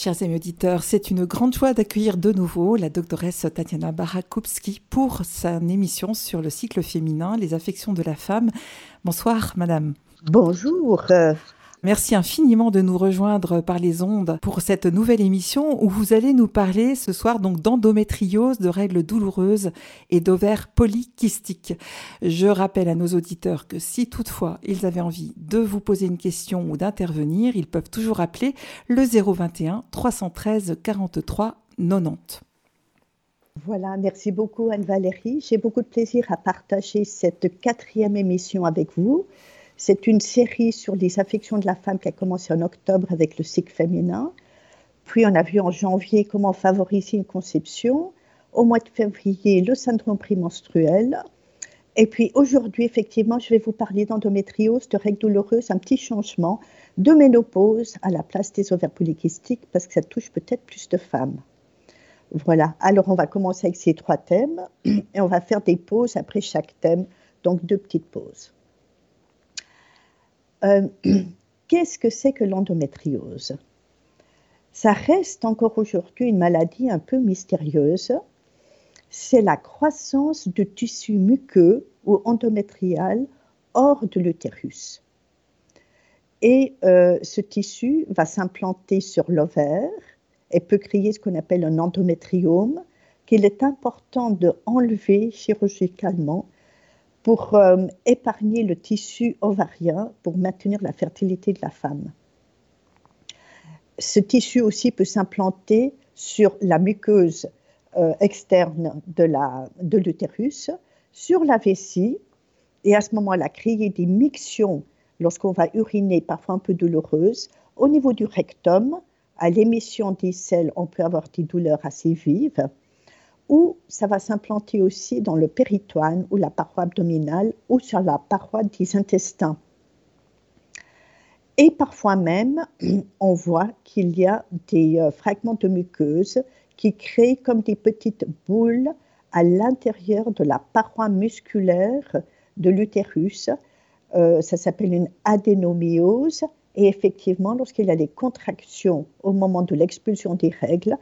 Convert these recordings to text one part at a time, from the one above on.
Chers amis auditeurs, c'est une grande joie d'accueillir de nouveau la doctoresse Tatiana Barakupski pour sa émission sur le cycle féminin, les affections de la femme. Bonsoir, madame. Bonjour. Merci infiniment de nous rejoindre par les ondes pour cette nouvelle émission où vous allez nous parler ce soir donc d'endométriose, de règles douloureuses et d'ovaires polykystiques. Je rappelle à nos auditeurs que si toutefois ils avaient envie de vous poser une question ou d'intervenir, ils peuvent toujours appeler le 021 313 43 90. Voilà, merci beaucoup Anne-Valérie. J'ai beaucoup de plaisir à partager cette quatrième émission avec vous. C'est une série sur les affections de la femme qui a commencé en octobre avec le cycle féminin. Puis on a vu en janvier comment favoriser une conception. Au mois de février, le syndrome prémenstruel. Et puis aujourd'hui, effectivement, je vais vous parler d'endométriose, de règles douloureuses, un petit changement de ménopause à la place des ovaires polykystiques parce que ça touche peut-être plus de femmes. Voilà, alors on va commencer avec ces trois thèmes et on va faire des pauses après chaque thème, donc deux petites pauses. Euh, qu'est-ce que c'est que l'endométriose? Ça reste encore aujourd'hui une maladie un peu mystérieuse. C'est la croissance de tissu muqueux ou endométrial hors de l'utérus. Et euh, ce tissu va s'implanter sur l'ovaire et peut créer ce qu'on appelle un endométriome qu'il est important de enlever chirurgicalement pour euh, épargner le tissu ovarien, pour maintenir la fertilité de la femme. Ce tissu aussi peut s'implanter sur la muqueuse euh, externe de l'utérus, sur la vessie, et à ce moment-là, créer des mictions lorsqu'on va uriner, parfois un peu douloureuses, au niveau du rectum, à l'émission des selles, on peut avoir des douleurs assez vives ou ça va s'implanter aussi dans le péritoine ou la paroi abdominale ou sur la paroi des intestins. Et parfois même, on voit qu'il y a des euh, fragments de muqueuse qui créent comme des petites boules à l'intérieur de la paroi musculaire de l'utérus. Euh, ça s'appelle une adénomyose. Et effectivement, lorsqu'il y a des contractions au moment de l'expulsion des règles,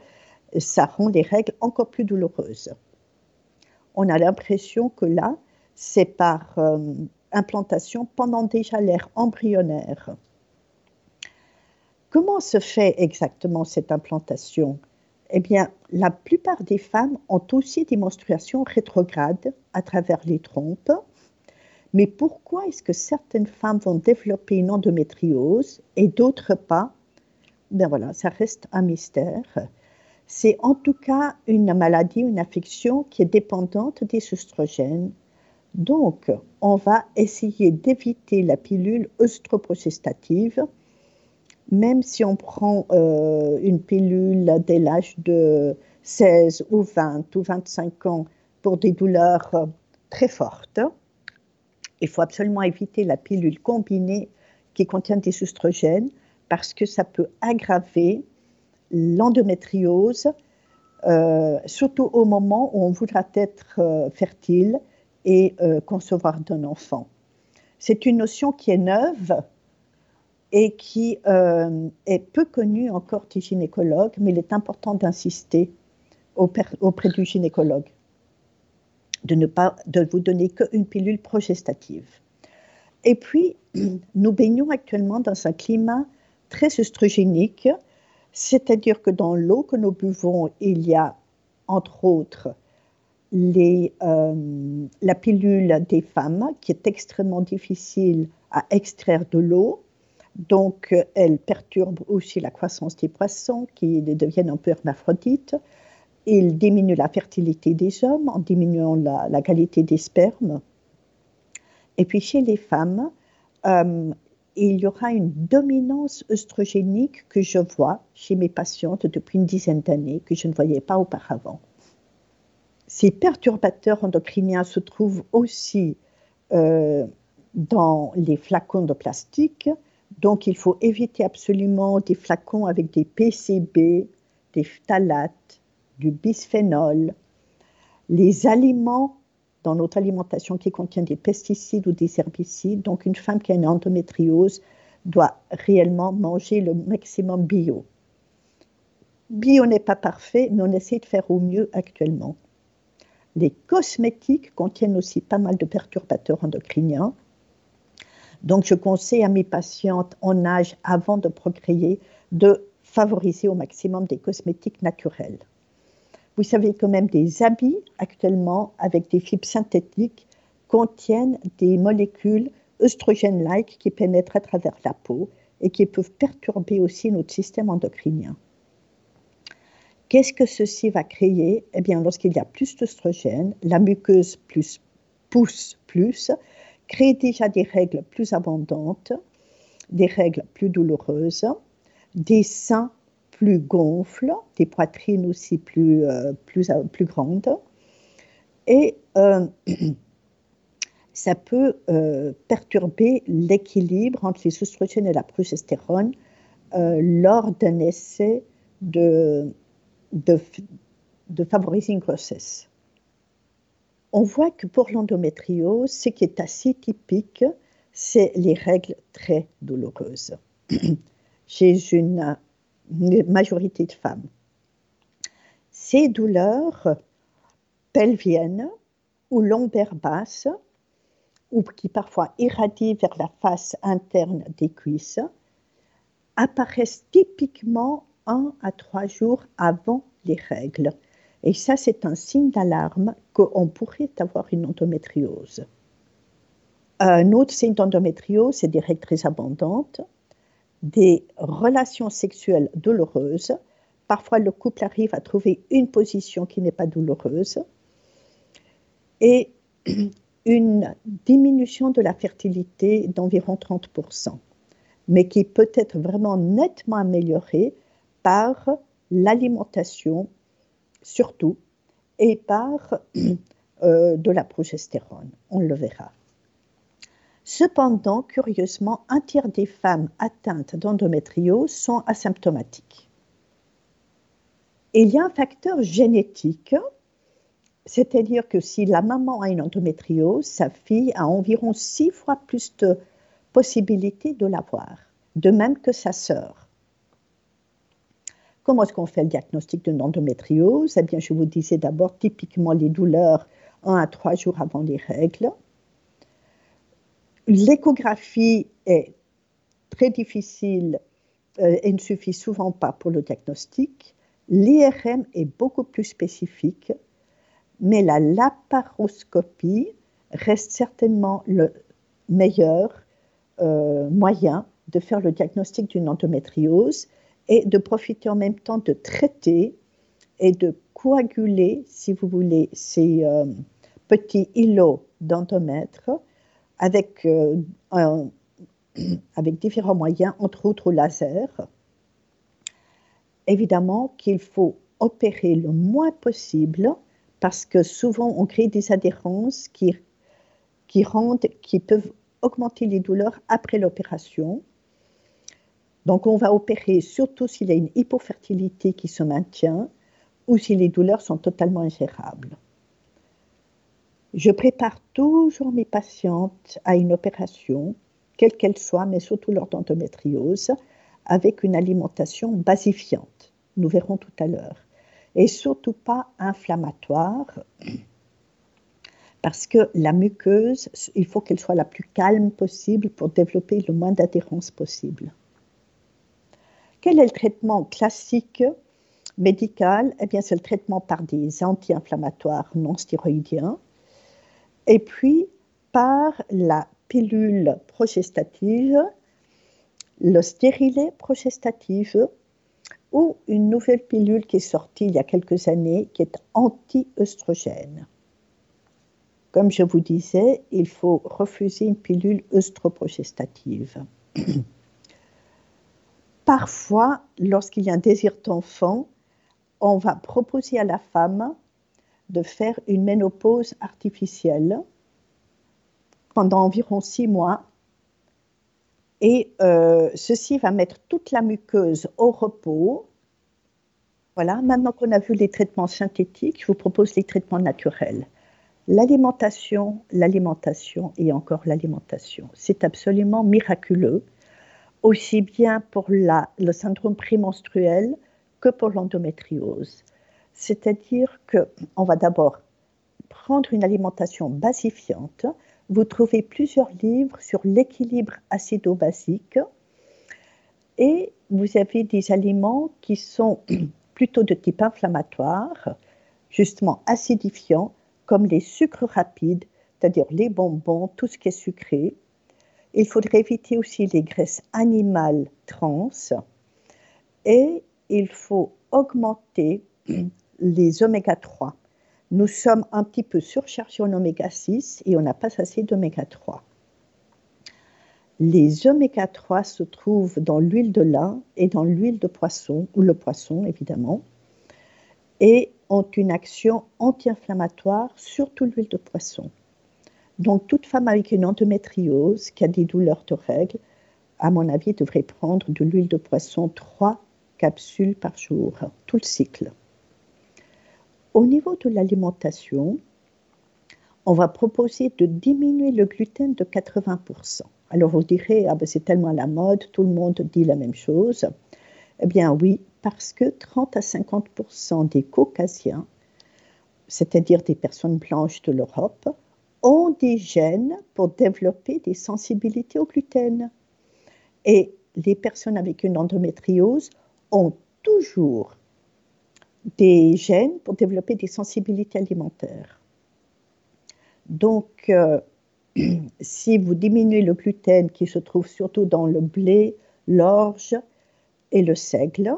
ça rend les règles encore plus douloureuses. On a l'impression que là, c'est par euh, implantation pendant déjà l'ère embryonnaire. Comment se fait exactement cette implantation? Eh bien, la plupart des femmes ont aussi des menstruations rétrogrades à travers les trompes. Mais pourquoi est-ce que certaines femmes vont développer une endométriose et d'autres pas? Ben voilà, ça reste un mystère. C'est en tout cas une maladie, une affection qui est dépendante des oestrogènes. Donc, on va essayer d'éviter la pilule œstroprogestative, même si on prend euh, une pilule dès l'âge de 16 ou 20 ou 25 ans pour des douleurs euh, très fortes. Il faut absolument éviter la pilule combinée qui contient des oestrogènes parce que ça peut aggraver l'endométriose, euh, surtout au moment où on voudra être euh, fertile et euh, concevoir d'un enfant. C'est une notion qui est neuve et qui est peu connue encore des gynécologues, mais il est important d'insister auprès du gynécologue de ne pas de vous donner qu'une pilule progestative. Et puis, nous baignons actuellement dans un climat très œstrogénique c'est-à-dire que dans l'eau que nous buvons, il y a entre autres euh, la pilule des femmes qui est extrêmement difficile à extraire de l'eau. Donc, elle perturbe aussi la croissance des poissons qui deviennent un peu hermaphrodites. Il diminue la fertilité des hommes en diminuant la, qualité des spermes. Et puis chez les femmes, euh, il y aura une dominance œstrogénique que je vois chez mes patientes depuis une dizaine d'années, que je ne voyais pas auparavant. Ces perturbateurs endocriniens se trouvent aussi euh, dans les flacons de plastique, donc il faut éviter absolument des flacons avec des PCB, des phtalates, du bisphénol. Les aliments dans notre alimentation qui contient des pesticides ou des herbicides. Donc, une femme qui a une endométriose doit réellement manger le maximum bio. bio n'est pas parfait, mais on essaie de faire au mieux actuellement. Les cosmétiques contiennent aussi pas mal de perturbateurs endocriniens. Donc, je conseille à mes patientes en âge avant de procréer de favoriser au maximum des cosmétiques naturels. Vous savez que même des habits actuellement avec des fibres synthétiques contiennent des molécules œstrogènes-like qui pénètrent à travers la peau et qui peuvent perturber aussi notre système endocrinien. Qu'est-ce que ceci va créer? Eh bien, lorsqu'il y a plus d'œstrogènes, la muqueuse plus pousse plus, crée déjà des règles plus abondantes, des règles plus douloureuses, des seins plus gonflent, des poitrines aussi plus, euh, plus, euh, plus grandes. Et euh, ça peut perturber l'équilibre entre les oestrogènes et la progestérone lors d'un essai de, de, de favoriser une grossesse. On voit que pour l'endométriose, ce qui est assez typique, c'est les règles très douloureuses chez une majorité de femmes. Ces douleurs pelviennes ou lombaires basses, ou qui parfois irradient vers la face interne des cuisses, apparaissent typiquement un à trois jours avant les règles. Et ça, c'est un signe d'alarme qu'on pourrait avoir une endométriose. Un autre signe d'endométriose, c'est des très abondantes, des relations sexuelles douloureuses. Parfois, le couple arrive à trouver une position qui n'est pas douloureuse. Et une diminution de la fertilité d'environ 30%, mais qui peut être vraiment nettement améliorée par l'alimentation, surtout, et par euh, de la progestérone. On le verra. Cependant, curieusement, un tiers des femmes atteintes d'endométriose sont asymptomatiques. il y a un facteur génétique, c'est-à-dire que si la maman a une endométriose, sa fille a environ six fois plus de possibilités de l'avoir, de même que sa sœur. Comment est-ce qu'on fait le diagnostic d'une endométriose? Eh bien, je vous disais d'abord typiquement les douleurs un à trois jours avant les règles L'échographie est très difficile euh, et ne suffit souvent pas pour le diagnostic. L'IRM est beaucoup plus spécifique, mais la laparoscopie reste certainement le meilleur euh, moyen de faire le diagnostic d'une endométriose et de profiter en même temps de traiter et de coaguler, si vous voulez, ces euh, petits îlots d'endomètre avec, euh, avec différents moyens, entre autres au laser. Évidemment qu'il faut opérer le moins possible parce que souvent on crée des adhérences qui, qui, rendent, qui peuvent augmenter les douleurs après l'opération. Donc on va opérer surtout s'il y a une hypofertilité qui se maintient ou si les douleurs sont totalement ingérables. Je prépare toujours mes patientes à une opération, quelle qu'elle soit, mais surtout lors d'endométriose, avec une alimentation basifiante. Nous verrons tout à l'heure. Et surtout pas inflammatoire, parce que la muqueuse, il faut qu'elle soit la plus calme possible pour développer le moins d'adhérence possible. Quel est le traitement classique médical? Eh bien, c'est le traitement par des anti-inflammatoires non stéroïdiens et puis par la pilule progestative, le stérilet progestatif ou une nouvelle pilule qui est sortie il y a quelques années qui est anti-œstrogène. Comme je vous disais, il faut refuser une pilule œstroprogestative. Parfois, lorsqu'il y a un désir d'enfant, on va proposer à la femme de faire une ménopause artificielle pendant environ six mois. Et euh, ceci va mettre toute la muqueuse au repos. Voilà, maintenant qu'on a vu les traitements synthétiques, je vous propose les traitements naturels. L'alimentation, l'alimentation et encore l'alimentation. C'est absolument miraculeux, aussi bien pour le syndrome prémenstruel que pour l'endométriose. C'est-à-dire qu'on va d'abord prendre une alimentation basifiante. Vous trouvez plusieurs livres sur l'équilibre acido-basique et vous avez des aliments qui sont plutôt de type inflammatoire, justement acidifiants, comme les sucres rapides, c'est-à-dire les bonbons, tout ce qui est sucré. Il faudrait éviter aussi les graisses animales trans et il faut augmenter les oméga 3. Nous sommes un petit peu surchargés en oméga 6 et on n'a pas assez d'oméga 3. Les oméga 3 se trouvent dans l'huile de lin et dans l'huile de poisson, ou le poisson évidemment, et ont une action anti-inflammatoire, surtout l'huile de poisson. Donc toute femme avec une endométriose qui a des douleurs de règles, à mon avis, devrait prendre de l'huile de poisson 3 capsules par jour, tout le cycle. Au niveau de l'alimentation, on va proposer de diminuer le gluten de 80%. Alors vous direz, ah ben c'est tellement la mode, tout le monde dit la même chose. Eh bien oui, parce que 30 à 50% des caucasiens, c'est-à-dire des personnes blanches de l'Europe, ont des gènes pour développer des sensibilités au gluten. Et les personnes avec une endométriose ont toujours des gènes pour développer des sensibilités alimentaires. Donc, euh, si vous diminuez le gluten qui se trouve surtout dans le blé, l'orge et le seigle,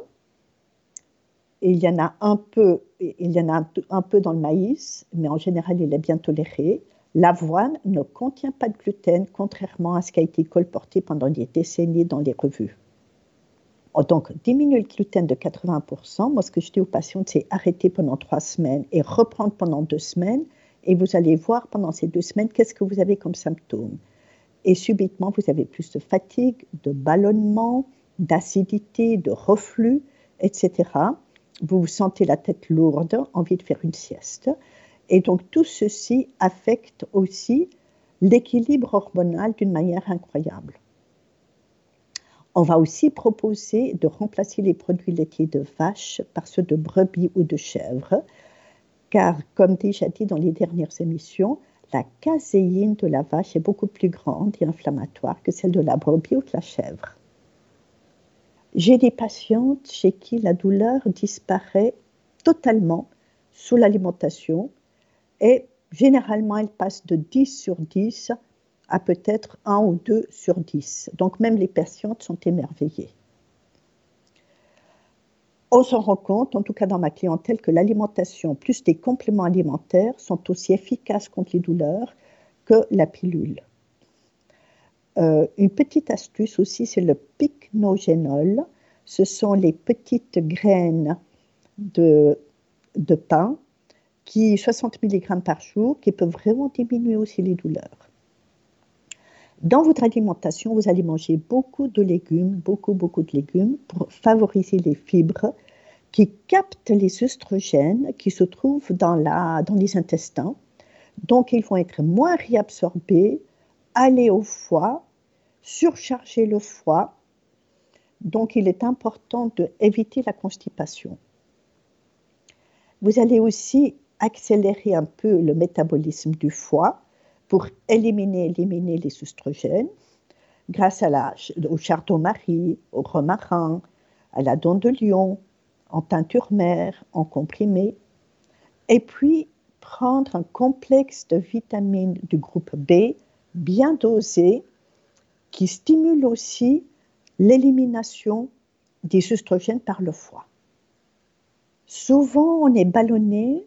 il y en a un peu, il y en a un, peu dans le maïs, mais en général il est bien toléré. L'avoine ne contient pas de gluten, contrairement à ce qui a été colporté pendant des décennies dans les revues. Donc, diminuer le gluten de 80%. Moi, ce que je dis aux patients, c'est arrêter pendant trois semaines et reprendre pendant deux semaines et vous allez voir pendant ces deux semaines qu'est-ce que vous avez comme symptômes. Et subitement, vous avez plus de fatigue, de ballonnement, d'acidité, de reflux, etc. Vous vous sentez la tête lourde, envie de faire une sieste. Et donc tout ceci affecte aussi l'équilibre hormonal d'une manière incroyable. On va aussi proposer de remplacer les produits laitiers de vache par ceux de brebis ou de chèvre car comme déjà dit dans les dernières émissions, la caséine de la vache est beaucoup plus grande et inflammatoire que celle de la brebis ou de la chèvre. J'ai des patientes chez qui la douleur disparaît totalement sous l'alimentation et généralement elle passe de 10 sur 10 à peut-être 1 ou 2 sur 10. Donc même les patientes sont émerveillées on s'en rend compte, en tout cas dans ma clientèle, que l'alimentation plus des compléments alimentaires sont aussi efficaces contre les douleurs que la pilule. Euh, une petite astuce aussi, c'est le pycnogénol. Ce sont les petites graines de, pain qui 60 mg par jour qui peuvent vraiment diminuer aussi les douleurs. Dans votre alimentation, vous allez manger beaucoup de légumes, beaucoup, beaucoup de légumes pour favoriser les fibres qui captent les œstrogènes qui se trouvent dans, la, dans les intestins. Donc, ils vont être moins réabsorbés, aller au foie, surcharger le foie. Donc, il est important d'éviter la constipation. Vous allez aussi accélérer un peu le métabolisme du foie pour éliminer, éliminer les oestrogènes grâce au chardon-marie, au romarin, à la dent de lion, en teinture mère, en comprimé. Et puis prendre un complexe de vitamines du groupe B bien dosé qui stimule aussi l'élimination des oestrogènes par le foie. Souvent, on est ballonné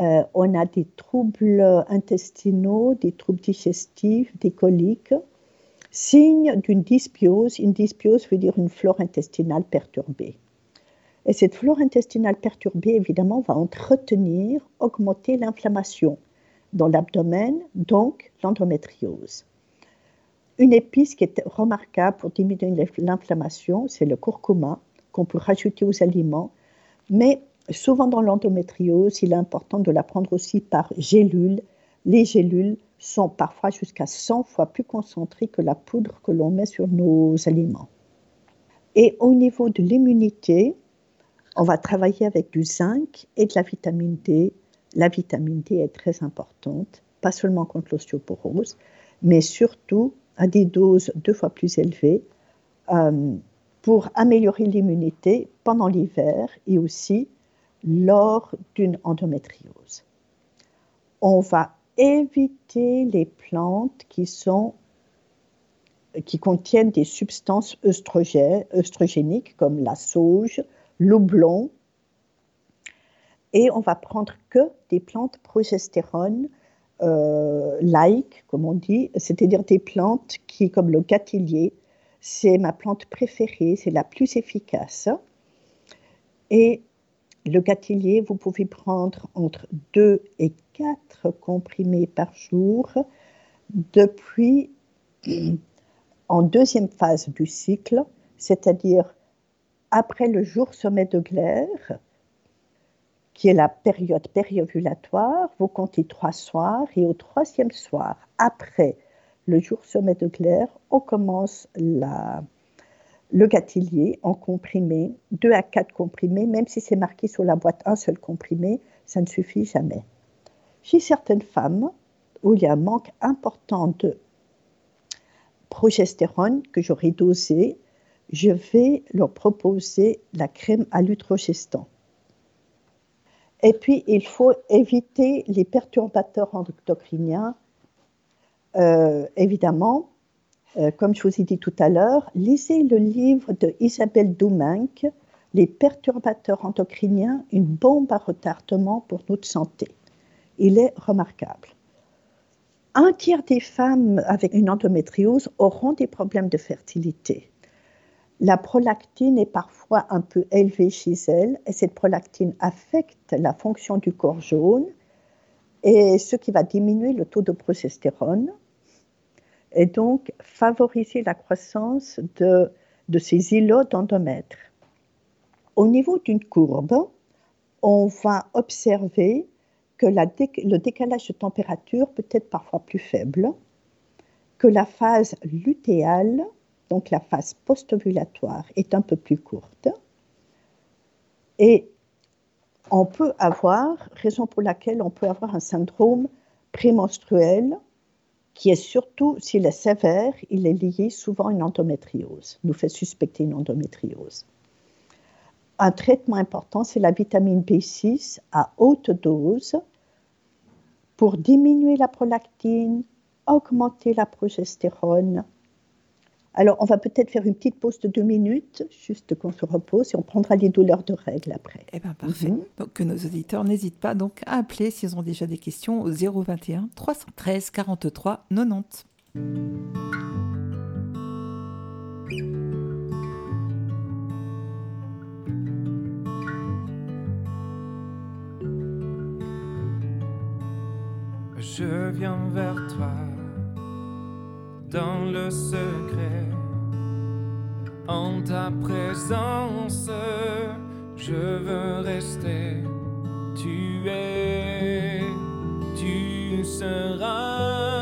euh, on a des troubles intestinaux, des troubles digestifs, des coliques, signe d'une dysbiose. Une dysbiose veut dire une flore intestinale perturbée. Et cette flore intestinale perturbée, évidemment, va entretenir, augmenter l'inflammation dans l'abdomen, donc l'endométriose. Une épice qui est remarquable pour diminuer l'inflammation, c'est le curcuma, qu'on peut rajouter aux aliments, mais Souvent dans l'endométriose, il est important de la prendre aussi par gélules. Les gélules sont parfois jusqu'à 100 fois plus concentrées que la poudre que l'on met sur nos aliments. Et au niveau de l'immunité, On va travailler avec du zinc et de la vitamine D. La vitamine D est très importante, pas seulement contre l'ostéoporose, mais surtout à des doses deux fois plus élevées euh, pour améliorer l'immunité pendant l'hiver et aussi lors d'une endométriose. On va éviter les plantes qui, sont, qui contiennent des substances œstrogéniques comme la sauge, l'oublon, et on va prendre que des plantes progestérone euh, comme on dit, c'est-à-dire des plantes qui, comme le gâtillier, c'est ma plante préférée, c'est la plus efficace. Et le gâtillier, vous pouvez prendre entre 2 et 4 comprimés par jour. Depuis en deuxième phase du cycle, c'est-à-dire après le jour sommet de glaire, qui est la période périovulatoire, vous comptez trois soirs et au troisième soir, après le jour sommet de glaire, on commence la, le gâtillier en comprimé, deux à quatre comprimés, même si c'est marqué sur la boîte un seul comprimé, ça ne suffit jamais. Chez certaines femmes, où il y a un manque important de progestérone que j'aurais dosé, je vais leur proposer la crème à l'utrogestan. Et puis, il faut éviter les perturbateurs endocriniens. Euh, évidemment, euh, comme je vous ai dit tout à l'heure, lisez le livre de Isabelle Doumenc, Les perturbateurs endocriniens, une bombe à retardement pour notre santé. Il est remarquable. Un tiers des femmes avec une endométriose auront des problèmes de fertilité. La prolactine est parfois un peu élevée chez elles et cette prolactine affecte la fonction du corps jaune et ce qui va diminuer le taux de progestérone et donc favoriser la croissance de, ces îlots d'endomètre. Au niveau d'une courbe, on va observer que le décalage de température peut être parfois plus faible, que la phase lutéale, donc la phase post-ovulatoire, est un peu plus courte. Et on peut avoir, raison pour laquelle on peut avoir un syndrome prémenstruel qui est surtout, s'il est sévère, il est lié souvent à une endométriose, nous fait suspecter une endométriose. Un traitement important, c'est la vitamine B6 à haute dose pour diminuer la prolactine, augmenter la progestérone. Alors, on va peut-être faire une petite pause de deux minutes, juste qu'on se repose, et on prendra les douleurs de règles après. Eh bien, parfait. Mhm. Donc, que nos auditeurs n'hésitent pas donc à appeler s'ils ont déjà des questions au 021 313 43 90. Je viens vers toi dans le secret. En ta présence, je veux rester. Tu es, tu seras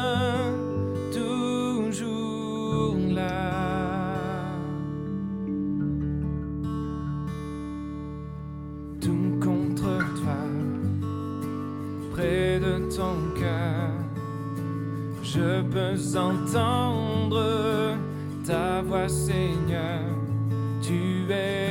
je peux entendre ta voix, Seigneur. Tu es,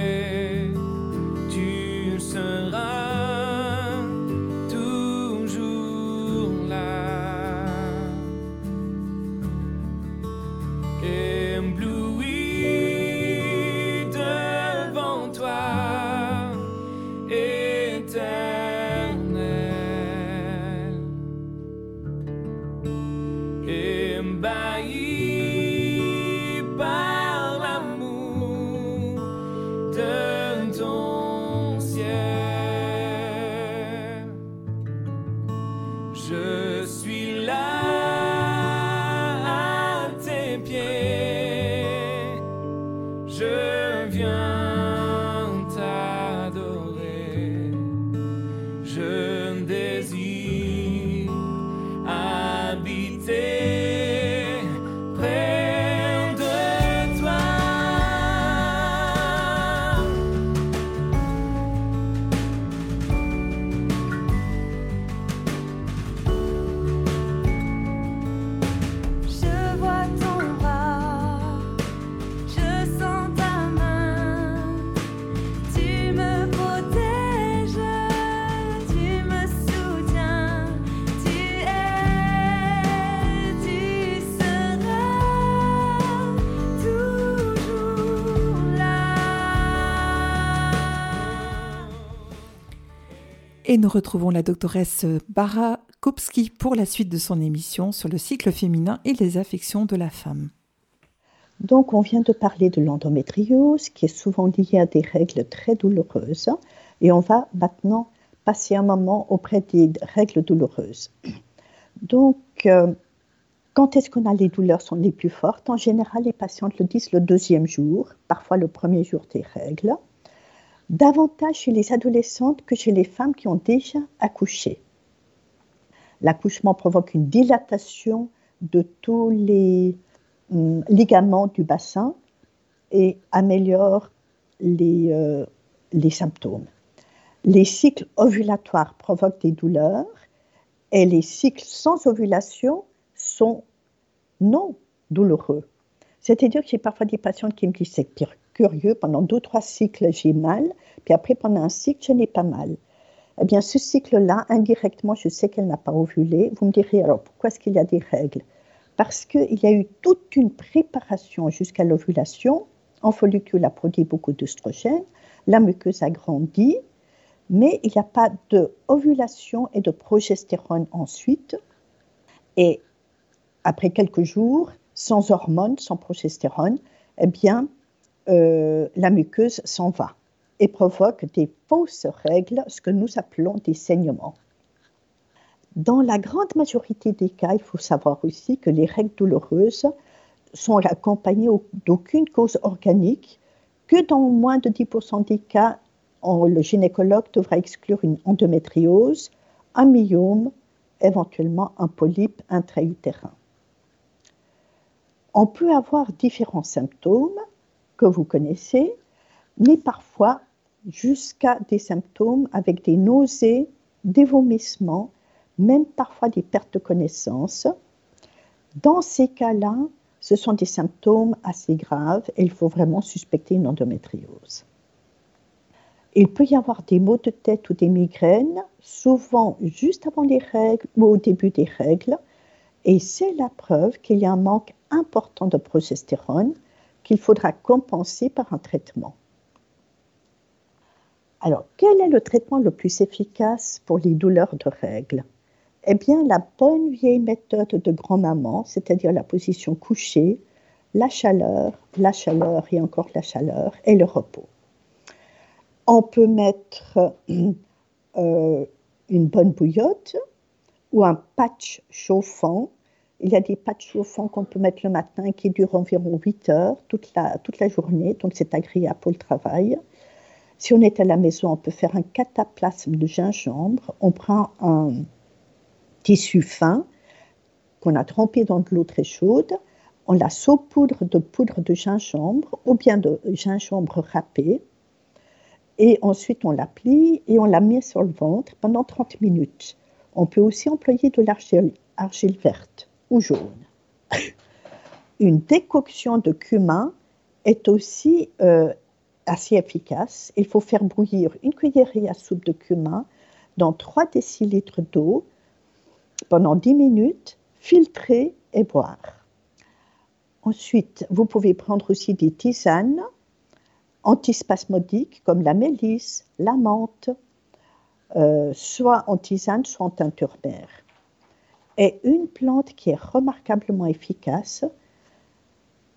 Et nous retrouvons la doctoresse Bara Kopski pour la suite de son émission sur le cycle féminin et les affections de la femme. Donc, on vient de parler de l'endométriose qui est souvent liée à des règles très douloureuses. Et on va maintenant passer un moment auprès des règles douloureuses. Donc, euh, quand est-ce qu'on a les douleurs sont les plus fortes? En général, les patientes le disent le deuxième jour, parfois le premier jour des règles. Davantage chez les adolescentes que chez les femmes qui ont déjà accouché. L'accouchement provoque une dilatation de tous les hum, ligaments du bassin et améliore les, euh, les symptômes. Les cycles ovulatoires provoquent des douleurs et les cycles sans ovulation sont non douloureux. C'est-à-dire que j'ai parfois des patients qui me disent c'est curieux, pendant deux, trois cycles j'ai mal, puis après pendant un cycle je n'ai pas mal. Eh bien, ce cycle-là, indirectement, je sais qu'elle n'a pas ovulé. Vous me direz alors pourquoi est-ce qu'il y a des règles? Parce qu'il y a eu toute une préparation jusqu'à l'ovulation. En follicule a produit beaucoup d'œstrogène, la muqueuse a grandi, mais il n'y a pas d'ovulation et de progestérone ensuite. Et après quelques jours, sans hormones, sans progestérone, eh bien, euh, la muqueuse s'en va et provoque des fausses règles, ce que nous appelons des saignements. Dans la grande majorité des cas, il faut savoir aussi que les règles douloureuses sont accompagnées d'aucune cause organique, que dans moins de 10% des cas, le gynécologue devra exclure une endométriose, un myome, éventuellement un polype intra-utérin. On peut avoir différents symptômes que vous connaissez, mais parfois jusqu'à des symptômes avec des nausées, des vomissements, même parfois des pertes de connaissance. Dans ces cas-là, ce sont des symptômes assez graves et il faut vraiment suspecter une endométriose. Il peut y avoir des maux de tête ou des migraines, souvent juste avant les règles ou au début des règles, et c'est la preuve qu'il y a un manque important de progestérone qu'il faudra compenser par un traitement. Alors, quel est le traitement le plus efficace pour les douleurs de règles? Eh bien, la bonne vieille méthode de grand-maman, c'est-à-dire la position couchée, la chaleur, la chaleur et encore la chaleur et le repos. On peut mettre euh, une bonne bouillotte ou un patch chauffant. Il y a des patchs chauffants qu'on peut mettre le matin qui durent environ 8 heures toute la, journée, donc c'est agréable pour le travail. Si on est à la maison, on peut faire un cataplasme de gingembre. On prend un tissu fin qu'on a trempé dans de l'eau très chaude. On la saupoudre de poudre de gingembre ou bien de gingembre râpé et ensuite on la plie et on la met sur le ventre pendant 30 minutes. On peut aussi employer de l'argile argile verte ou jaune. Une décoction de cumin est aussi euh, assez efficace. Il faut faire bouillir une cuillerée à soupe de cumin dans 3 décilitres d'eau pendant 10 minutes, filtrer et boire. Ensuite, vous pouvez prendre aussi des tisanes antispasmodiques comme la mélisse, la menthe, euh, soit en tisane, soit en teinture mère. Et une plante qui est remarquablement efficace,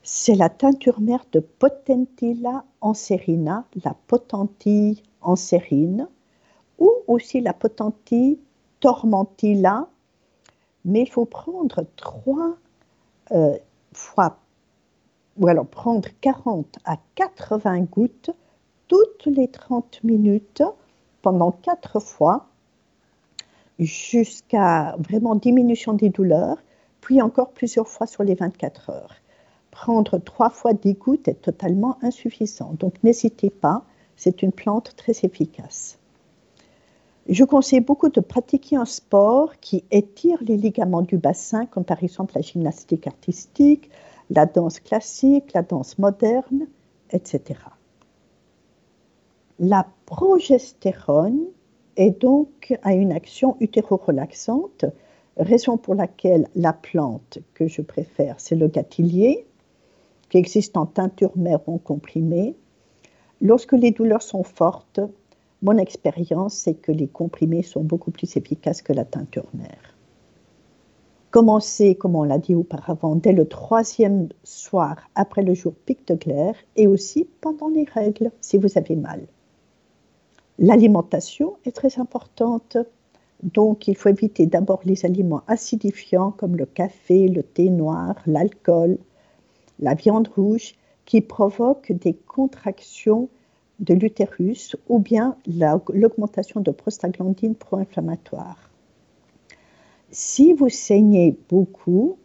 c'est la teinture mère de Potentilla anserina, la potentille anserine, ou aussi la potentille tormentilla, mais il faut prendre trois euh, fois ou alors prendre 40 à 80 gouttes toutes les 30 minutes pendant 4 fois jusqu'à vraiment diminution des douleurs, puis encore plusieurs fois sur les 24 heures. Prendre 3 fois 10 gouttes est totalement insuffisant, donc n'hésitez pas, c'est une plante très efficace. Je conseille beaucoup de pratiquer un sport qui étire les ligaments du bassin, comme par exemple la gymnastique artistique, la danse classique, la danse moderne, etc. La progestérone est donc à une action utérorelaxante, raison pour laquelle la plante que je préfère, c'est le gâtillier, qui existe en teinture mère ou en comprimé. Lorsque les douleurs sont fortes, mon expérience, c'est que les comprimés sont beaucoup plus efficaces que la teinture mère. Commencez, comme on l'a dit auparavant, dès le troisième soir après le jour pic de glaire et aussi pendant les règles si vous avez mal. L'alimentation est très importante, donc il faut éviter d'abord les aliments acidifiants comme le café, le thé noir, l'alcool, la viande rouge qui provoquent des contractions de l'utérus ou bien l'augmentation de prostaglandines pro-inflammatoires. Si vous saignez beaucoup,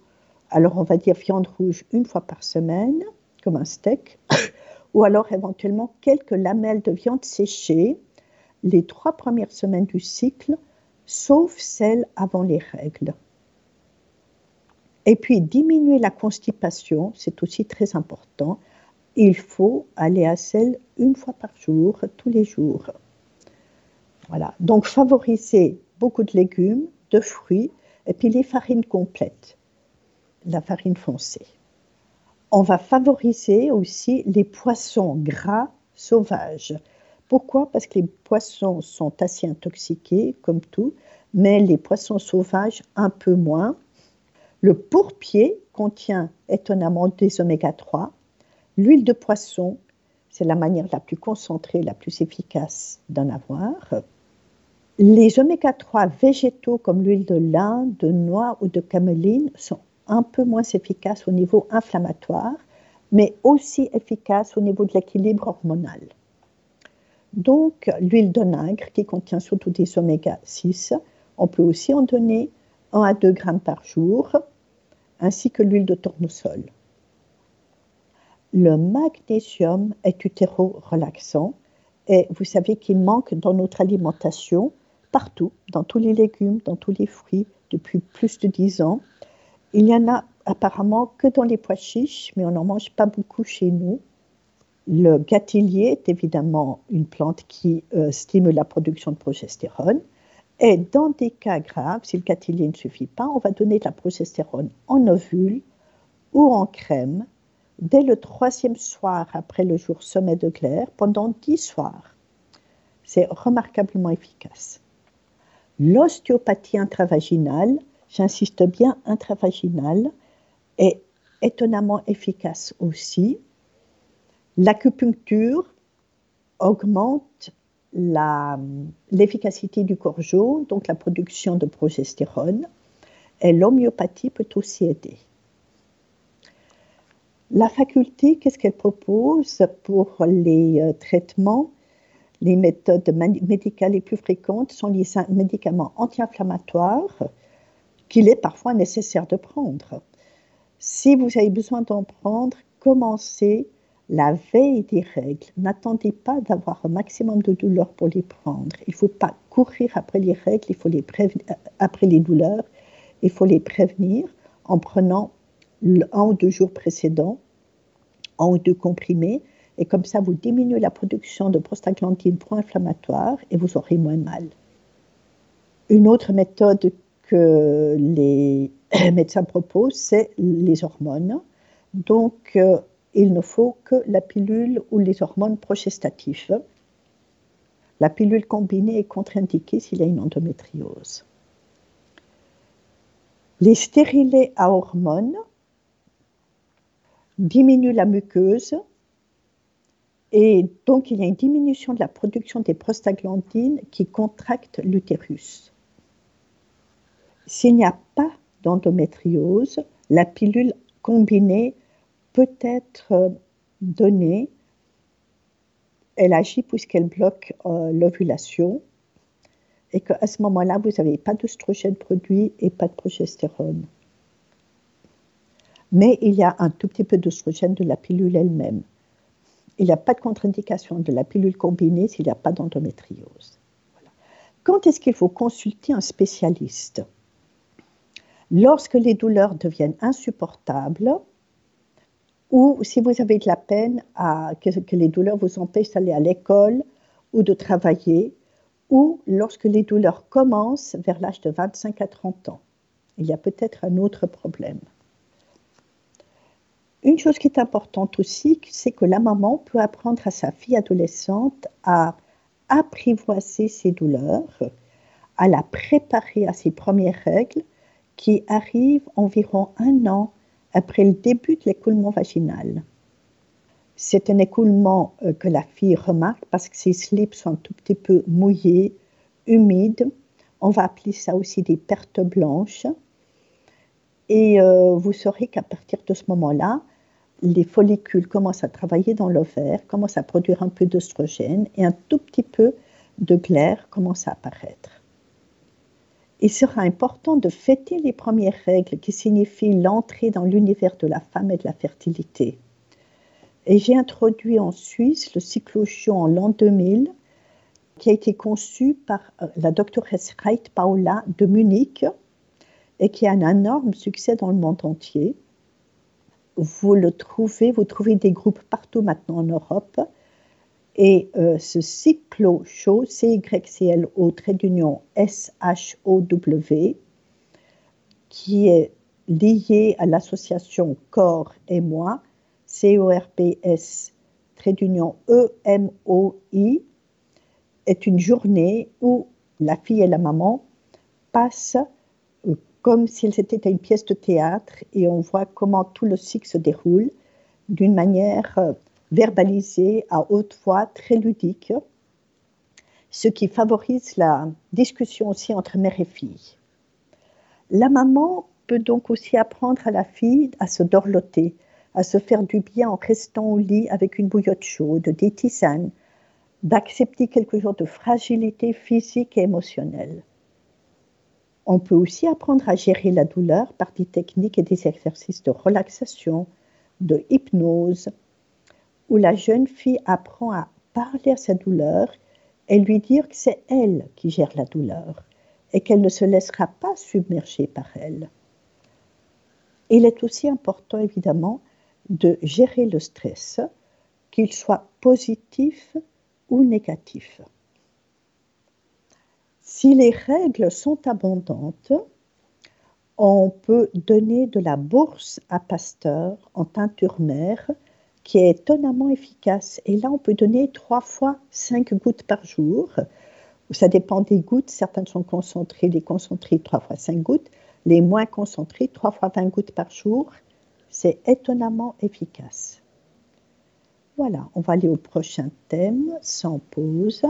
alors on va dire viande rouge une fois par semaine, comme un steak, ou alors éventuellement quelques lamelles de viande séchée les trois premières semaines du cycle, sauf celles avant les règles. Et puis diminuer la constipation, c'est aussi très important. Il faut aller à selle une fois par jour, tous les jours. Voilà. Donc favoriser beaucoup de légumes, de fruits, et puis les farines complètes, la farine foncée. On va favoriser aussi les poissons gras sauvages. Pourquoi? Parce que les poissons sont assez intoxiqués, comme tout, mais les poissons sauvages un peu moins. Le pourpier contient étonnamment des oméga 3. L'huile de poisson, c'est la manière la plus concentrée, la plus efficace d'en avoir. Les oméga 3 végétaux comme l'huile de lin, de noix ou de cameline sont un peu moins efficaces au niveau inflammatoire, mais aussi efficaces au niveau de l'équilibre hormonal. Donc, l'huile de nègre, qui contient surtout des oméga 6, on peut aussi en donner 1 à 2 grammes par jour, ainsi que l'huile de tournesol. Le magnésium est utéro-relaxant et vous savez qu'il manque dans notre alimentation partout, dans tous les légumes, dans tous les fruits, depuis plus de 10 ans. Il y en a apparemment que dans les pois chiches, mais on n'en mange pas beaucoup chez nous. Le gâtillier est évidemment une plante qui euh, stimule la production de progestérone. Et dans des cas graves, si le gâtillier ne suffit pas, on va donner de la progestérone en ovule ou en crème dès le troisième soir après le jour sommet de glaire pendant 10 soirs. C'est remarquablement efficace. L'ostéopathie intravaginale, j'insiste bien intravaginale, est étonnamment efficace aussi. L'acupuncture augmente l'efficacité du corps jaune, donc la production de progestérone, et l'homéopathie peut aussi aider. La faculté, qu'est-ce qu'elle propose pour les euh, traitements? Les méthodes médicales les plus fréquentes sont les médicaments anti-inflammatoires qu'il est parfois nécessaire de prendre. Si vous avez besoin d'en prendre, commencez la veille des règles. N'attendez pas d'avoir un maximum de douleur pour les prendre. Il ne faut pas courir après les règles, il faut les après les douleurs. Il faut les prévenir en prenant un ou deux jours précédents, un ou deux comprimés, et comme ça, vous diminuez la production de prostaglandines pro-inflammatoires et vous aurez moins mal. Une autre méthode que les médecins proposent, c'est les hormones. Donc, euh, il ne faut que la pilule ou les hormones progestatives. La pilule combinée est contre-indiquée s'il y a une endométriose. Les stérilés à hormones diminuent la muqueuse et donc, il y a une diminution de la production des prostaglandines qui contractent l'utérus. S'il n'y a pas d'endométriose, la pilule combinée peut être euh, donnée. Elle agit puisqu'elle bloque euh, l'ovulation et qu'à ce moment-là, vous n'avez pas d'oestrogène produit et pas de progestérone. Mais il y a un tout petit peu d'oestrogène de la pilule elle-même il n'y a pas de contre-indication de la pilule combinée s'il n'y a pas d'endométriose. Quand est-ce qu'il faut consulter un spécialiste? Lorsque les douleurs deviennent insupportables ou si vous avez de la peine à, que, que les douleurs vous empêchent d'aller à l'école ou de travailler ou lorsque les douleurs commencent vers l'âge de 25 à 30 ans. Il y a peut-être un autre problème. Une chose qui est importante aussi, c'est que la maman peut apprendre à sa fille adolescente à apprivoiser ses douleurs, à la préparer à ses premières règles qui arrivent environ un an après le début de l'écoulement vaginal. C'est un écoulement euh, que la fille remarque parce que ses slips sont un tout petit peu mouillés, humides. On va appeler ça aussi des pertes blanches. Et euh, vous saurez qu'à partir de ce moment-là, les follicules commencent à travailler dans l'ovaire, commencent à produire un peu d'oestrogène et un tout petit peu de glaire commence à apparaître. Il sera important de fêter les premières règles qui signifient l'entrée dans l'univers de la femme et de la fertilité. Et j'ai introduit en Suisse le cyclochion en l'an 2000 qui a été conçu par euh, la doctoresse Reit Paula de Munich et qui a un énorme succès dans le monde entier vous le trouvez, vous trouvez des groupes partout maintenant en Europe. Et euh, ce cyclo-show, C-Y-C-L-O, trait d'union S-H-O-W, qui est lié à l'association Corps et moi, C-O-R-P-S, trait d'union E-M-O-I, est une journée où la fille et la maman passent comme s'ils étaient à une pièce de théâtre et on voit comment tout le cycle se déroule. D'une manière euh, verbalisée à haute voix, très ludique, ce qui favorise la discussion aussi entre mère et fille. La maman peut donc aussi apprendre à la fille à se dorloter, à se faire du bien en restant au lit avec une bouillotte chaude, des tisanes, d'accepter quelques jours de fragilité physique et émotionnelle. On peut aussi apprendre à gérer la douleur par des techniques et des exercices de relaxation, de hypnose, où la jeune fille apprend à parler à sa douleur et lui dire que c'est elle qui gère la douleur et qu'elle ne se laissera pas submerger par elle. Il est aussi important, évidemment, de gérer le stress, qu'il soit positif ou négatif. Si les règles sont abondantes, on peut donner de la bourse à Pasteur en teinture mère qui est étonnamment efficace. Et là, on peut donner trois fois cinq gouttes par jour. Ça dépend des gouttes. Certaines sont concentrées, les concentrées trois fois cinq gouttes. Les moins concentrées, trois fois vingt gouttes par jour. C'est étonnamment efficace. Voilà, on va aller au prochain thème sans pause.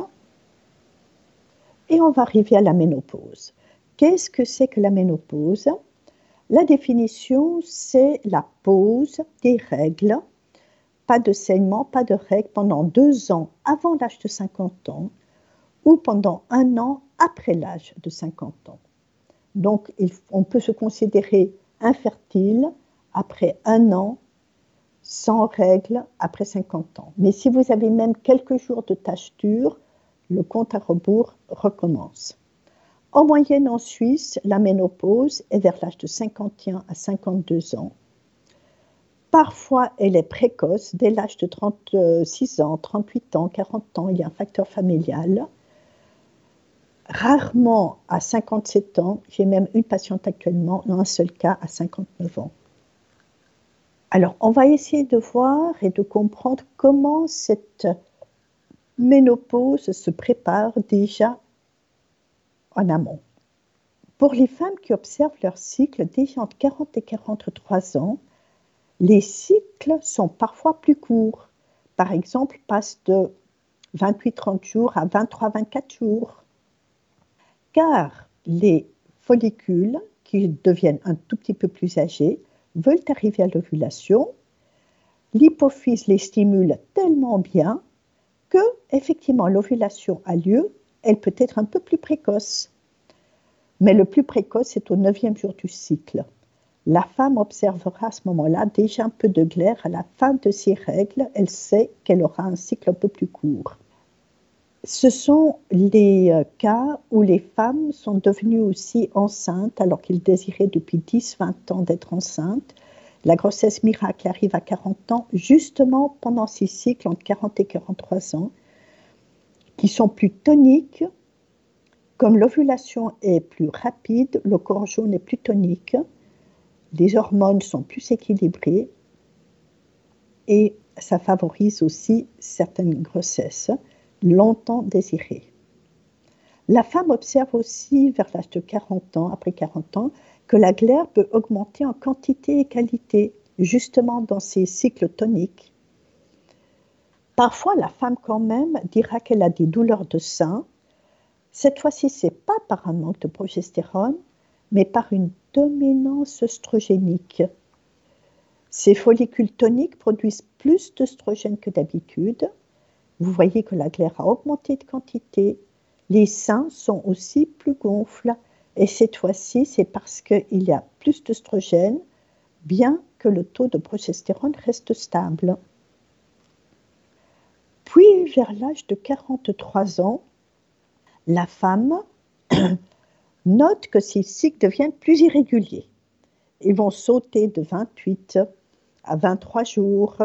Et on va arriver à la ménopause. Qu'est-ce que c'est que la ménopause? La définition, c'est la pause des règles. Pas de saignement, pas de règles pendant deux ans avant l'âge de 50 ans ou pendant un an après l'âge de 50 ans. Donc, on peut se considérer infertile après un an sans règles après 50 ans. Mais si vous avez même quelques jours de taches dures, le compte à rebours recommence. En moyenne en Suisse, la ménopause est vers l'âge de 51 à 52 ans. Parfois, elle est précoce dès l'âge de 36 ans, 38 ans, 40 ans. Il y a un facteur familial. Rarement à 57 ans. J'ai même une patiente actuellement, dans un seul cas, à 59 ans. Alors, on va essayer de voir et de comprendre comment cette ménopause se prépare déjà en amont. Pour les femmes qui observent leur cycle déjà entre 40 et 43 ans, les cycles sont parfois plus courts. Par exemple, passent de 28-30 jours à 23-24 jours. Car les follicules, qui deviennent un tout petit peu plus âgés, veulent arriver à l'ovulation. L'hypophyse les stimule tellement bien que, effectivement, l'ovulation a lieu, elle peut être un peu plus précoce. Mais le plus précoce est au neuvième jour du cycle. La femme observera à ce moment-là déjà un peu de glaire à la fin de ses règles. Elle sait qu'elle aura un cycle un peu plus court. Ce sont les euh, cas où les femmes sont devenues aussi enceintes alors qu'elles désiraient depuis 10-20 ans d'être enceintes la grossesse miracle arrive à 40 ans, justement pendant ces cycles entre 40 et 43 ans, qui sont plus toniques. Comme l'ovulation est plus rapide, le corps jaune est plus tonique, les hormones sont plus équilibrées et ça favorise aussi certaines grossesses longtemps désirée. La femme observe aussi vers l'âge de 40 ans, après 40 ans, que la glaire peut augmenter en quantité et qualité, justement dans ses cycles toniques. Parfois, la femme quand même dira qu'elle a des douleurs de sein. Cette fois-ci, c'est pas par un manque de progestérone, mais par une dominance œstrogénique. Ces follicules toniques produisent plus d'œstrogène que d'habitude. Vous voyez que la glaire a augmenté de quantité. Les seins sont aussi plus gonfles. Et cette fois-ci, c'est parce qu'il y a plus d'œstrogène, bien que le taux de progestérone reste stable. Puis, vers l'âge de 43 ans, la femme note que ses cycles deviennent plus irréguliers. Ils vont sauter de 28 à 23 jours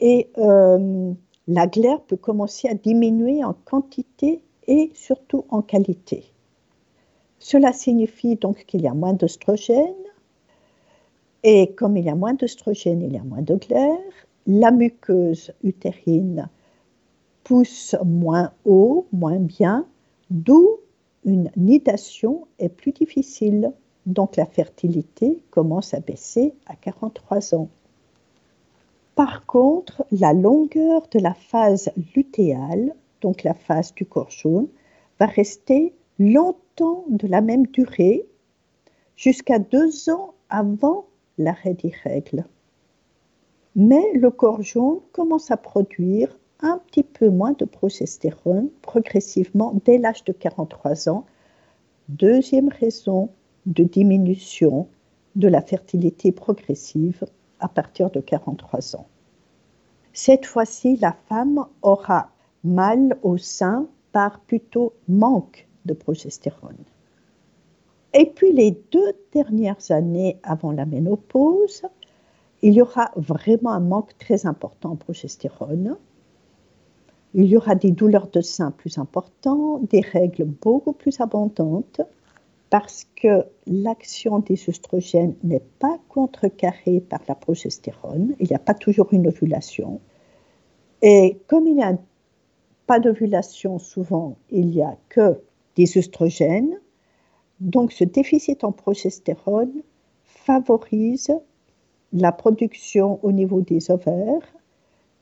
et euh, la glaire peut commencer à diminuer en quantité et surtout en qualité. Cela signifie donc qu'il y a moins d'oestrogène et comme il y a moins d'oestrogène, il y a moins de glaire. La muqueuse utérine pousse moins haut, moins bien, d'où une nidation est plus difficile. Donc la fertilité commence à baisser à 43 ans. Par contre, la longueur de la phase lutéale, donc la phase du corps jaune, va rester longtemps de la même durée, jusqu'à deux ans avant l'arrêt des règles. Mais le corps jaune commence à produire un petit peu moins de progestérone progressivement dès l'âge de 43 ans. Deuxième raison de diminution de la fertilité progressive à partir de 43 ans. Cette fois-ci, la femme aura mal au sein par plutôt manque de progestérone. Et puis les deux dernières années avant la ménopause, il y aura vraiment un manque très important en progestérone. Il y aura des douleurs de sein plus importantes, des règles beaucoup plus abondantes, parce que l'action des oestrogènes n'est pas contrecarrée par la progestérone. Il n'y a pas toujours une ovulation. Et comme il n'y a pas d'ovulation, souvent, il n'y a que des oestrogènes. Donc, ce déficit en progestérone favorise la production au niveau des ovaires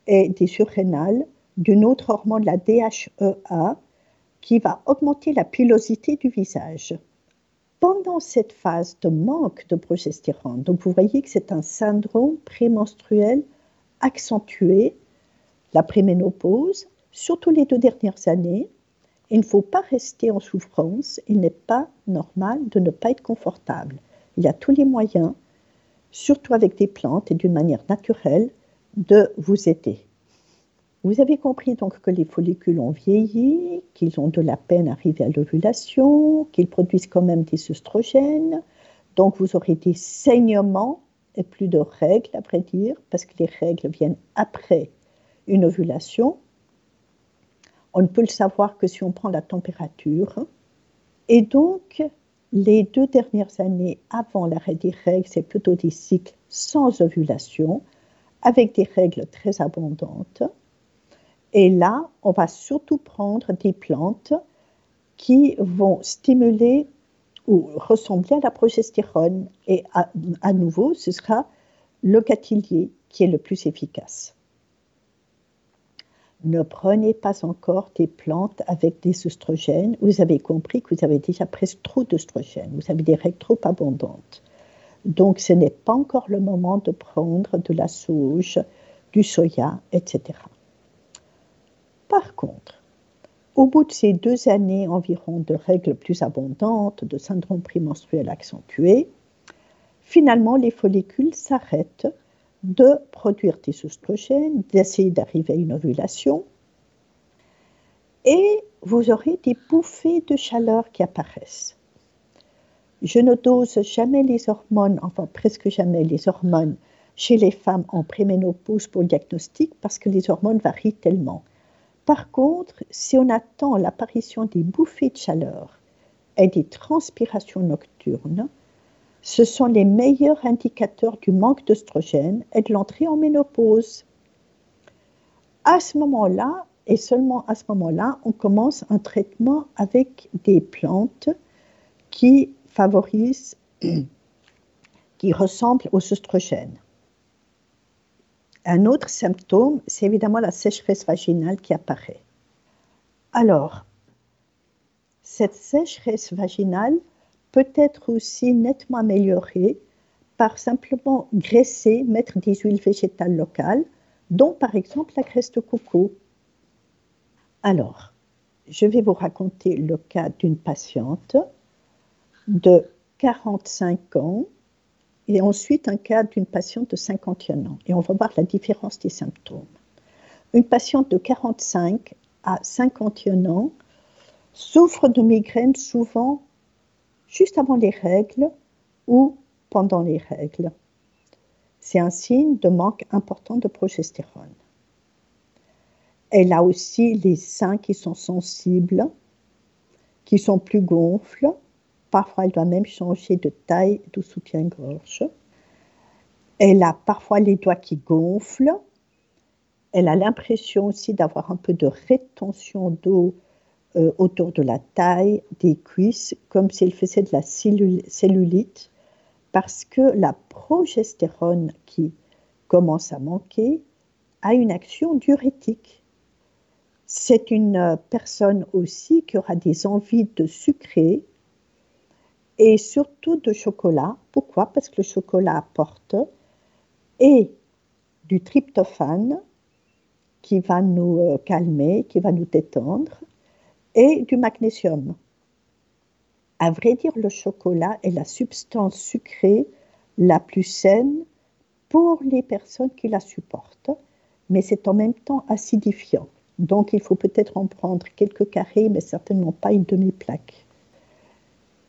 et des surrénales d'une autre hormone, la DHEA, qui va augmenter la pilosité du visage. Pendant cette phase de manque de progestérone, donc vous voyez que c'est un syndrome prémenstruel accentué, la préménopause, surtout les deux dernières années. Il ne faut pas rester en souffrance, il n'est pas normal de ne pas être confortable. Il y a tous les moyens, surtout avec des plantes et d'une manière naturelle, de vous aider. Vous avez compris donc que les follicules ont vieilli, qu'ils ont de la peine à arriver à l'ovulation, qu'ils produisent quand même des oestrogènes. Donc vous aurez des saignements et plus de règles, à vrai dire, parce que les règles viennent après une ovulation. On ne peut le savoir que si on prend la température. Et donc, les deux dernières années avant l'arrêt des règles, c'est plutôt des cycles sans ovulation, avec des règles très abondantes. Et là, on va surtout prendre des plantes qui vont stimuler ou ressembler à la progestérone. Et à, nouveau, ce sera le catilier qui est le plus efficace. Ne prenez pas encore des plantes avec des oestrogènes. Vous avez compris que vous avez déjà presque trop d'oestrogènes. Vous avez des règles trop abondantes. Donc, ce n'est pas encore le moment de prendre de la sauge, du soya, etc. Par contre, au bout de ces deux années environ de règles plus abondantes, de syndrome prémenstruel accentué, finalement les follicules s'arrêtent de produire des oestrogènes, d'essayer d'arriver à une ovulation, et vous aurez des bouffées de chaleur qui apparaissent. Je ne dose jamais les hormones, enfin presque jamais les hormones chez les femmes en préménopause pour le diagnostic parce que les hormones varient tellement. Par contre, si on attend l'apparition des bouffées de chaleur et des transpirations nocturnes, ce sont les meilleurs indicateurs du manque d'œstrogène et de l'entrée en ménopause. À ce moment-là, Et seulement à ce moment-là, on commence un traitement avec des plantes qui favorisent, qui ressemblent aux oestrogènes. Un autre symptôme, c'est évidemment la sécheresse vaginale qui apparaît. Alors, cette sécheresse vaginale peut être aussi nettement améliorée par simplement graisser, mettre des huiles végétales locales, dont par exemple la graisse de coco. Alors, je vais vous raconter le cas d'une patiente de 45 ans et ensuite un cas d'une patiente de 51 ans. Et on va voir la différence des symptômes. Une patiente de 45 à 51 ans souffre de migraines souvent juste avant les règles ou pendant les règles. C'est un signe de manque important de progestérone. Elle a aussi les seins qui sont sensibles, qui sont plus gonfles. Parfois, elle doit même changer de taille de soutien-gorge. Elle a parfois les doigts qui gonflent. Elle a l'impression aussi d'avoir un peu de rétention d'eau euh, autour de la taille, des cuisses, comme s'il faisait de la cellulite, parce que la progestérone qui commence à manquer a une action diurétique. C'est une euh, personne aussi qui aura des envies de sucrer et surtout de chocolat. Pourquoi? Parce que le chocolat apporte et du tryptophane qui va nous euh, calmer, qui va nous détendre, et du magnésium. À vrai dire, le chocolat est la substance sucrée la plus saine pour les personnes qui la supportent, mais c'est en même temps acidifiant. Donc il faut peut-être en prendre quelques carrés, mais certainement pas une demi-plaque.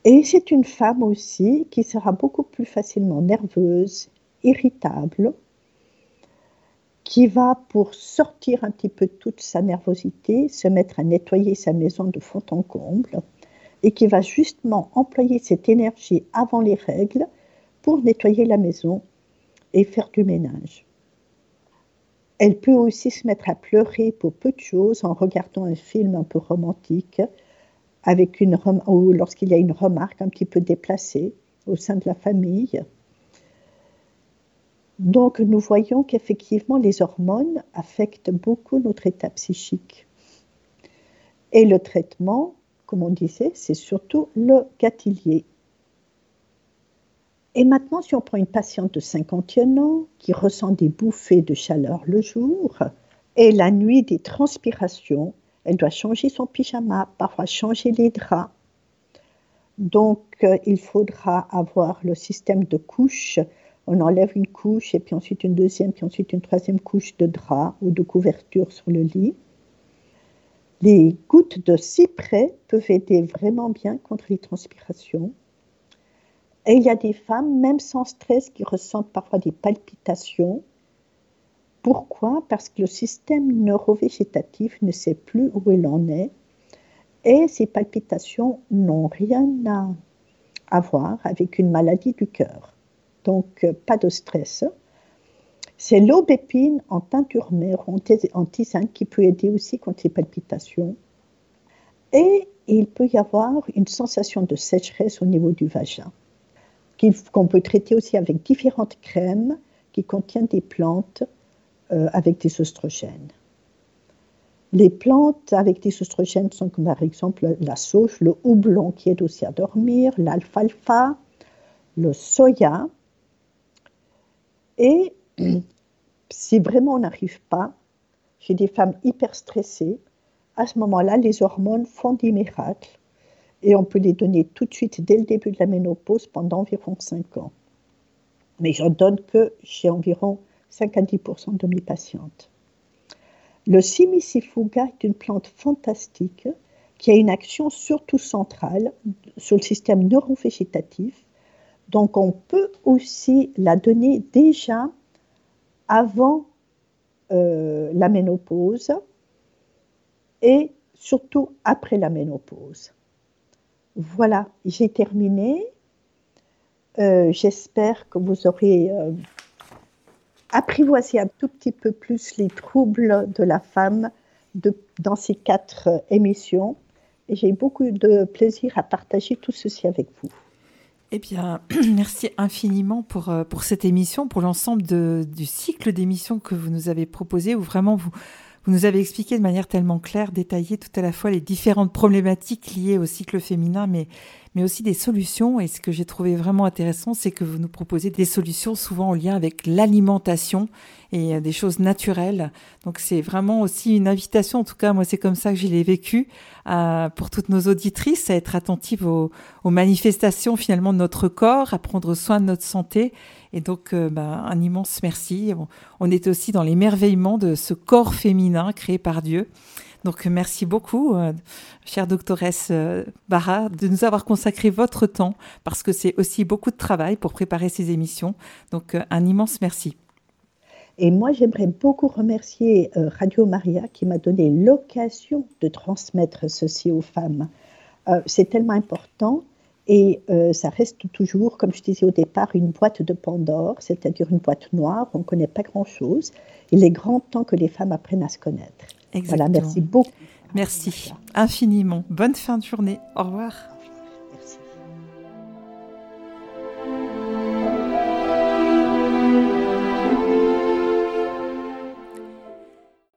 Et c'est une femme aussi qui sera beaucoup plus facilement nerveuse, irritable, qui va, pour sortir un petit peu toute sa nervosité, se mettre à nettoyer sa maison de fond en comble et qui va justement employer cette énergie avant les règles pour nettoyer la maison et faire du ménage. Elle peut aussi se mettre à pleurer pour peu de choses en regardant un film un peu romantique avec une ou lorsqu'il y a une remarque un petit peu déplacée au sein de la famille. Donc nous voyons qu'effectivement les hormones affectent beaucoup notre état psychique. Et le traitement, comme on disait, c'est surtout le gâtillier. Et maintenant, si on prend une patiente de 51 ans qui ressent des bouffées de chaleur le jour et la nuit des transpirations, elle doit changer son pyjama, parfois changer les draps. Donc, euh, il faudra avoir le système de couches on enlève une couche et puis ensuite une deuxième, puis ensuite une troisième couche de drap ou de couverture sur le lit. Les gouttes de cyprès peuvent aider vraiment bien contre les transpirations. Et il y a des femmes, même sans stress, qui ressentent parfois des palpitations. Pourquoi? Parce que le système neurovégétatif ne sait plus où il en est. Et ces palpitations n'ont rien à voir avec une maladie du cœur donc euh, pas de stress. C'est l'aubépine en teinture mère, en tisane, qui peut aider aussi contre les palpitations. Et il peut y avoir une sensation de sécheresse au niveau du vagin, qu'on peut traiter aussi avec différentes crèmes qui contiennent des plantes avec des oestrogènes. Les plantes avec des oestrogènes sont comme par exemple la sauge, le houblon qui aide aussi à dormir, l'alfalfa, le soya, et si vraiment on n'arrive pas, chez des femmes hyper stressées, à ce moment-là, les hormones font des miracles et on peut les donner tout de suite dès le début de la ménopause pendant environ 5 ans. Mais j'en donne que chez environ 5 à 10% de mes patientes. Le simicifuga est une plante fantastique qui a une action surtout centrale sur le système neurovégétatif donc on peut aussi la donner déjà avant euh, la ménopause et surtout après la ménopause. Voilà, j'ai terminé. Euh, j'espère que vous aurez euh, apprivoisé un tout petit peu plus les troubles de la femme dans ces quatre émissions. Et j'ai beaucoup de plaisir à partager tout ceci avec vous. Eh bien, merci infiniment pour, euh, pour cette émission, pour l'ensemble du cycle d'émissions que vous nous avez proposé, où vraiment vous, vous nous avez expliqué de manière tellement claire, détaillée, tout à la fois les différentes problématiques liées au cycle féminin, mais mais aussi des solutions. Et ce que j'ai trouvé vraiment intéressant, c'est que vous nous proposez des solutions souvent en lien avec l'alimentation et euh, des choses naturelles. Donc c'est vraiment aussi une invitation, en tout cas moi c'est comme ça que je l'ai vécu, pour toutes nos auditrices à être attentives aux, manifestations finalement de notre corps, à prendre soin de notre santé. Et donc euh, bah, un immense merci. on est aussi dans l'émerveillement de ce corps féminin créé par Dieu. Donc merci beaucoup, euh, chère doctoresse euh, Barra, de nous avoir consacré votre temps, parce que c'est aussi beaucoup de travail pour préparer ces émissions. Donc euh, un immense merci. Et moi, j'aimerais beaucoup remercier Radio Maria qui m'a donné l'occasion de transmettre ceci aux femmes. c'est tellement important et ça reste toujours, comme je disais au départ, une boîte de Pandore, c'est-à-dire une boîte noire, on ne connaît pas grand-chose. Il est grand temps que les femmes apprennent à se connaître. Exactement. Voilà, merci beaucoup. Merci infiniment. Bonne fin de journée. Au revoir.